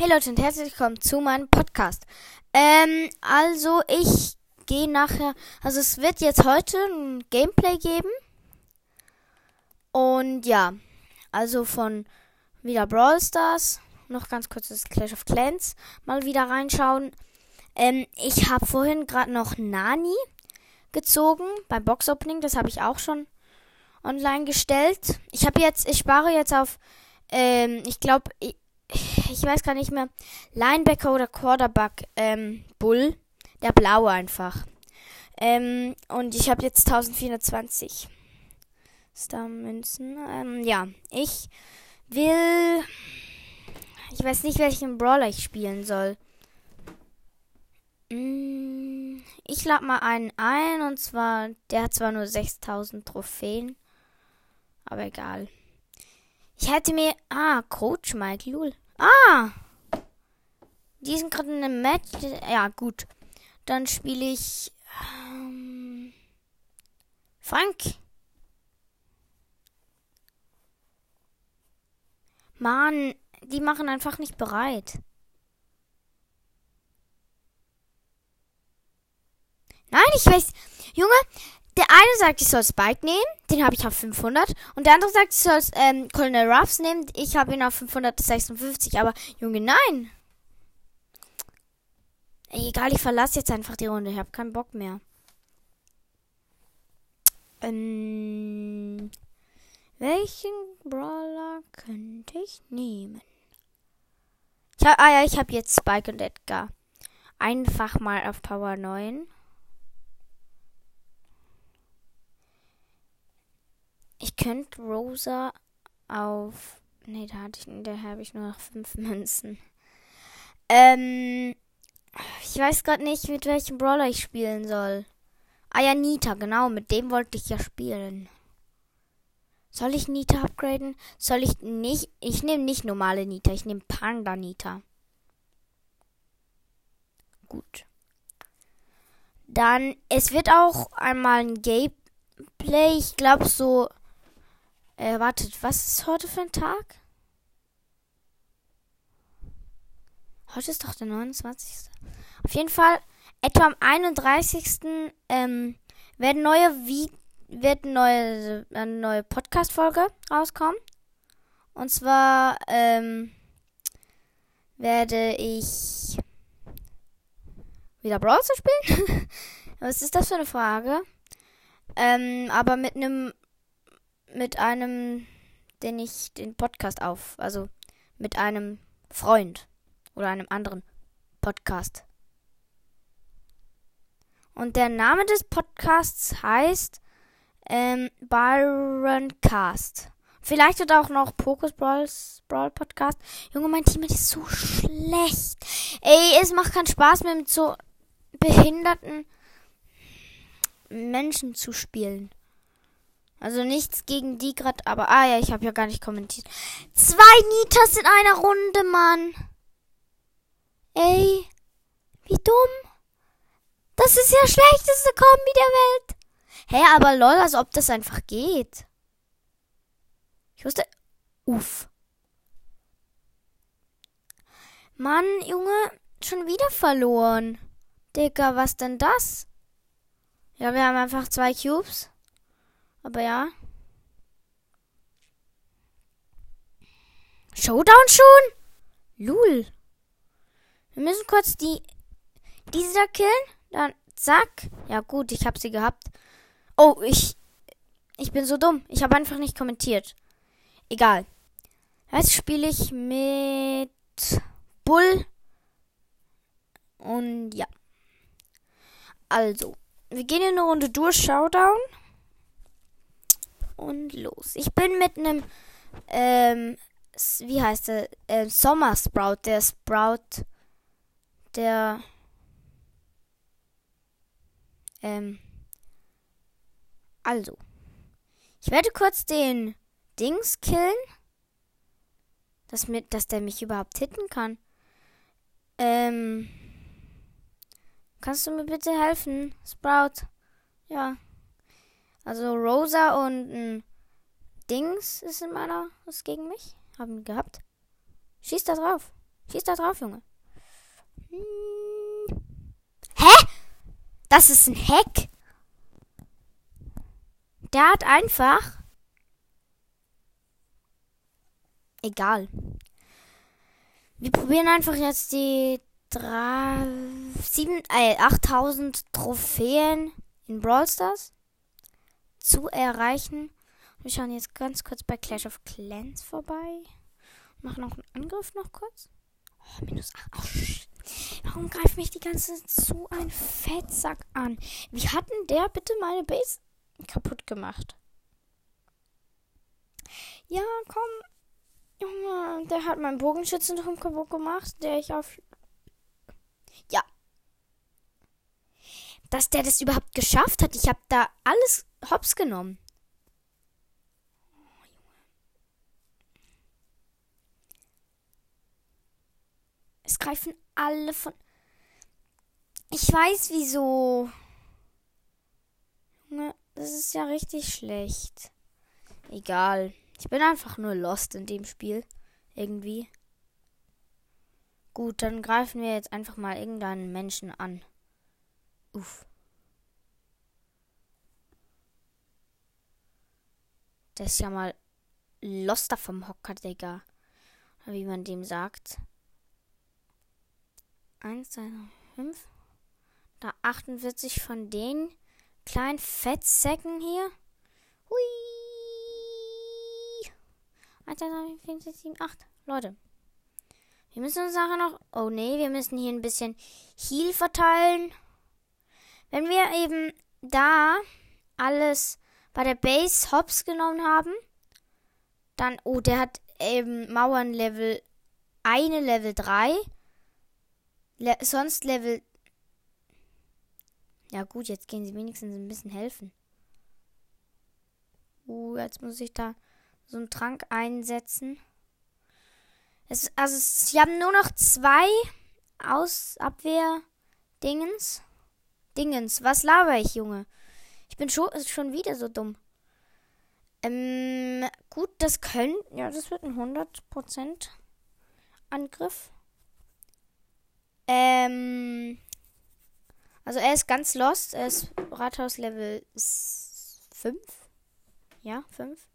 Hey Leute und herzlich willkommen zu meinem Podcast. Ähm, also ich gehe nachher, also es wird jetzt heute ein Gameplay geben. Und ja, also von wieder Brawl Stars, noch ganz kurz das Clash of Clans mal wieder reinschauen. Ähm, ich habe vorhin gerade noch Nani gezogen beim Box Opening, das habe ich auch schon online gestellt. Ich habe jetzt, ich spare jetzt auf, ähm, ich glaube, ich, ich, weiß gar nicht mehr, Linebacker oder Quarterback, ähm, Bull, der blaue einfach. Ähm, und ich habe jetzt 1420 Star-Münzen. Ähm, ja, ich will, ich weiß nicht, welchen Brawler ich spielen soll. Mm, ich lade mal einen ein und zwar, der hat zwar nur 6000 Trophäen. Aber egal. Ich hätte mir. Ah, Coach Mike Lul. Ah! Die sind gerade in einem Match. Ja, gut. Dann spiele ich. Ähm, Frank. Mann, die machen einfach nicht bereit. Nein, ich weiß. Junge, der eine sagt, ich soll Spike nehmen, den habe ich auf 500. Und der andere sagt, ich soll ähm, Colonel Ruffs nehmen, ich habe ihn auf 556. Aber Junge, nein. Egal, ich verlasse jetzt einfach die Runde. Ich habe keinen Bock mehr. Ähm, welchen Brawler könnte ich nehmen? Ich hab, ah ja, ich habe jetzt Spike und Edgar. Einfach mal auf Power 9. könnte Rosa auf. Nee, da hatte ich, da habe ich nur noch fünf Münzen. Ähm. Ich weiß gerade nicht, mit welchem Brawler ich spielen soll. Ah ja, Nita, genau, mit dem wollte ich ja spielen. Soll ich Nita upgraden? Soll ich nicht. Ich nehme nicht normale Nita, ich nehme Panda Nita. Gut. Dann, es wird auch einmal ein Gameplay, ich glaube so äh, wartet, was ist heute für ein Tag? Heute ist doch der 29. Auf jeden Fall, etwa am 31. Ähm, werden neue wie wird neue, eine neue Podcast-Folge rauskommen. Und zwar ähm, werde ich wieder Browser spielen. Was ist das für eine Frage? Ähm, aber mit einem mit einem, den ich den Podcast auf, also mit einem Freund oder einem anderen Podcast. Und der Name des Podcasts heißt ähm, Byron Cast. Vielleicht wird auch noch Pocus Brawls, Brawl Podcast. Junge, mein Team ist so schlecht. Ey, es macht keinen Spaß mehr mit so behinderten Menschen zu spielen. Also nichts gegen die gerade, aber ah ja, ich habe ja gar nicht kommentiert. Zwei Nitas in einer Runde, Mann. Ey, wie dumm. Das ist ja schlechteste Kombi der Welt. Hä, hey, aber lol, als ob das einfach geht. Ich wusste. Uff. Mann, Junge, schon wieder verloren. Digga, was denn das? Ja, wir haben einfach zwei Cubes. Aber ja. Showdown schon? Lul. Wir müssen kurz die diese da killen. Dann zack. Ja gut, ich habe sie gehabt. Oh, ich ich bin so dumm. Ich habe einfach nicht kommentiert. Egal. Jetzt spiele ich mit Bull. Und ja. Also, wir gehen in eine Runde durch Showdown und los. Ich bin mit einem, ähm, wie heißt der, äh, Sommer Sprout, der Sprout, der, ähm, also, ich werde kurz den Dings killen, dass, mit, dass der mich überhaupt hitten kann. Ähm, kannst du mir bitte helfen, Sprout? Ja. Also Rosa und ein Dings ist in meiner, ist gegen mich. Haben gehabt. Schieß da drauf. Schieß da drauf, Junge. Hm. Hä? Das ist ein Hack. Der hat einfach. Egal. Wir probieren einfach jetzt die drei, sieben, äh, 8000 Trophäen in Brawl Stars zu erreichen. Wir schauen jetzt ganz kurz bei Clash of Clans vorbei. Machen noch einen Angriff noch kurz. Oh, minus 8. Oh. Warum greift mich die ganze Zeit so ein Fettsack an? Wie hat denn der bitte meine Base kaputt gemacht? Ja, komm. Junge, der hat meinen Bogenschützenturm kaputt gemacht, der ich auf. Ja. Dass der das überhaupt geschafft hat. Ich habe da alles hops genommen. Es greifen alle von. Ich weiß wieso. Junge, das ist ja richtig schlecht. Egal. Ich bin einfach nur lost in dem Spiel. Irgendwie. Gut, dann greifen wir jetzt einfach mal irgendeinen Menschen an. Uff. Der ist ja mal loster vom Hocker, Digga. Wie man dem sagt. 1, 2, 5. Da 48 von den kleinen Fettsäcken hier. Hui. 1, 2, 3, 4, 5, 6, 7, 8. Leute. Wir müssen uns nachher noch. Oh nee, wir müssen hier ein bisschen Heal verteilen. Wenn wir eben da alles bei der Base Hops genommen haben, dann. Oh, der hat eben Mauern Level. Eine Level 3 Le sonst Level. Ja gut, jetzt gehen sie wenigstens ein bisschen helfen. Uh, jetzt muss ich da so einen Trank einsetzen. Es, also, sie haben nur noch zwei aus Abwehr Dingens. Was laber ich, Junge? Ich bin schon, schon wieder so dumm. Ähm, gut, das können. Ja, das wird ein 100% Angriff. Ähm. Also er ist ganz lost. Er ist Rathaus Level 5. Ja, 5.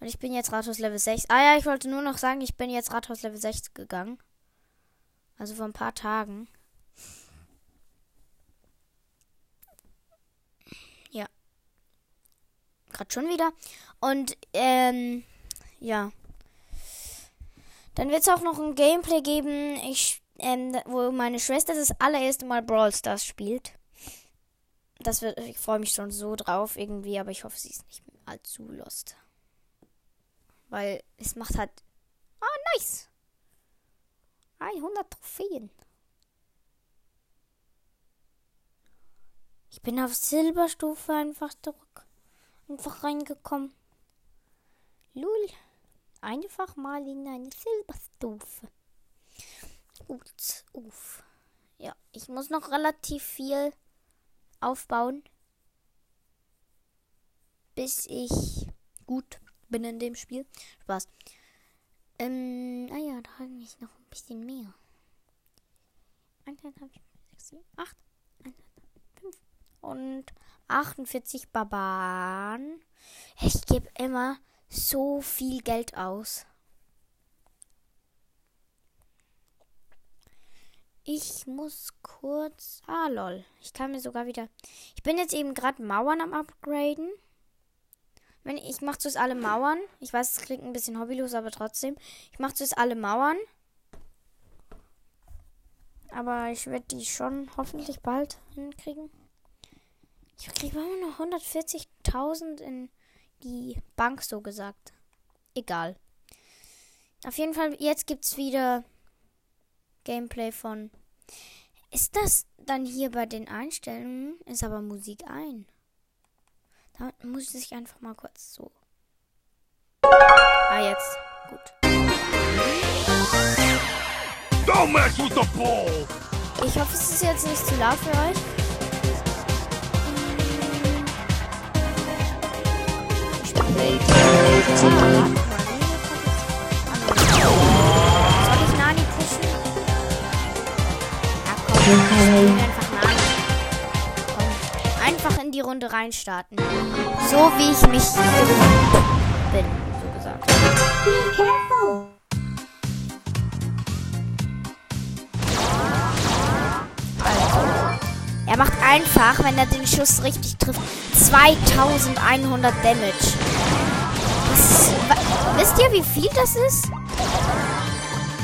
Und ich bin jetzt Rathaus Level 6. Ah ja, ich wollte nur noch sagen, ich bin jetzt Rathaus Level 6 gegangen. Also vor ein paar Tagen. Ja. Gerade schon wieder. Und, ähm, ja. Dann wird es auch noch ein Gameplay geben. Ich ähm, wo meine Schwester das allererste Mal Brawl Stars spielt. Das wird, ich freue mich schon so drauf irgendwie, aber ich hoffe, sie ist nicht allzu lost. Weil es macht halt. Ah, oh, nice! 100 Trophäen. Ich bin auf Silberstufe einfach zurück. Einfach reingekommen. Lul. Einfach mal in eine Silberstufe. Gut. Uff. Ja, ich muss noch relativ viel aufbauen, bis ich gut bin in dem Spiel. Spaß. Ähm, ah ja, da habe ich noch ein bisschen mehr. 1, 2, 3, 4, 6, 7, 8, 1, 2, 5 und 48 Barbaren. Ich gebe immer so viel Geld aus. Ich muss kurz. Ah, lol. Ich kann mir sogar wieder. Ich bin jetzt eben gerade Mauern am Upgraden. Wenn ich mache zuerst alle Mauern. Ich weiß, es klingt ein bisschen hobbylos, aber trotzdem. Ich mache zuerst alle Mauern. Aber ich werde die schon hoffentlich bald hinkriegen. Ich kriege immer noch 140.000 in die Bank, so gesagt. Egal. Auf jeden Fall, jetzt gibt es wieder Gameplay von. Ist das dann hier bei den Einstellungen? Ist aber Musik ein. Da muss ich einfach mal kurz so. Ah, jetzt. Gut. Don't mess with the ball! Ich hoffe, es ist jetzt nicht zu laut für euch. einfach in die Runde reinstarten. So wie ich mich bin, so gesagt. Macht einfach, wenn er den Schuss richtig trifft, 2100 Damage. Ist, wisst ihr, wie viel das ist?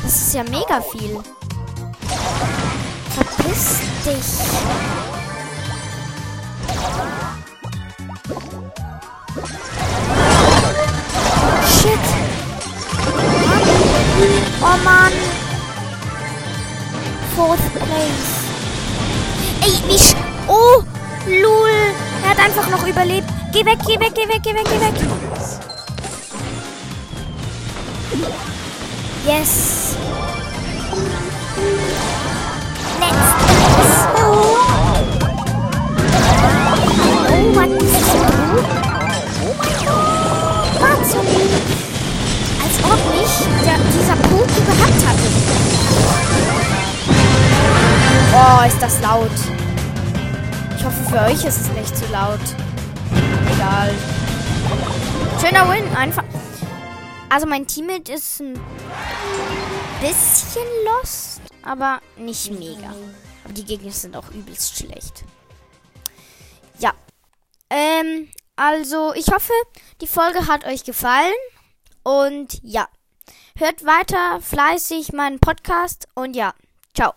Das ist ja mega viel. Verpiss dich. Einfach noch überlebt. Geh weg, geh weg, geh weg, geh weg, geh weg. Yes. Let's dance. Oh. So gut? Oh mein Gott. Als ob mich der, dieser Poki gehabt hatte. Oh, ist das laut. Für euch ist es nicht zu laut. Egal. Schöner Win, einfach. Also mein Teammate ist ein bisschen lost, aber nicht mega. Aber die Gegner sind auch übelst schlecht. Ja. Ähm, also ich hoffe, die Folge hat euch gefallen. Und ja. Hört weiter fleißig meinen Podcast und ja. Ciao.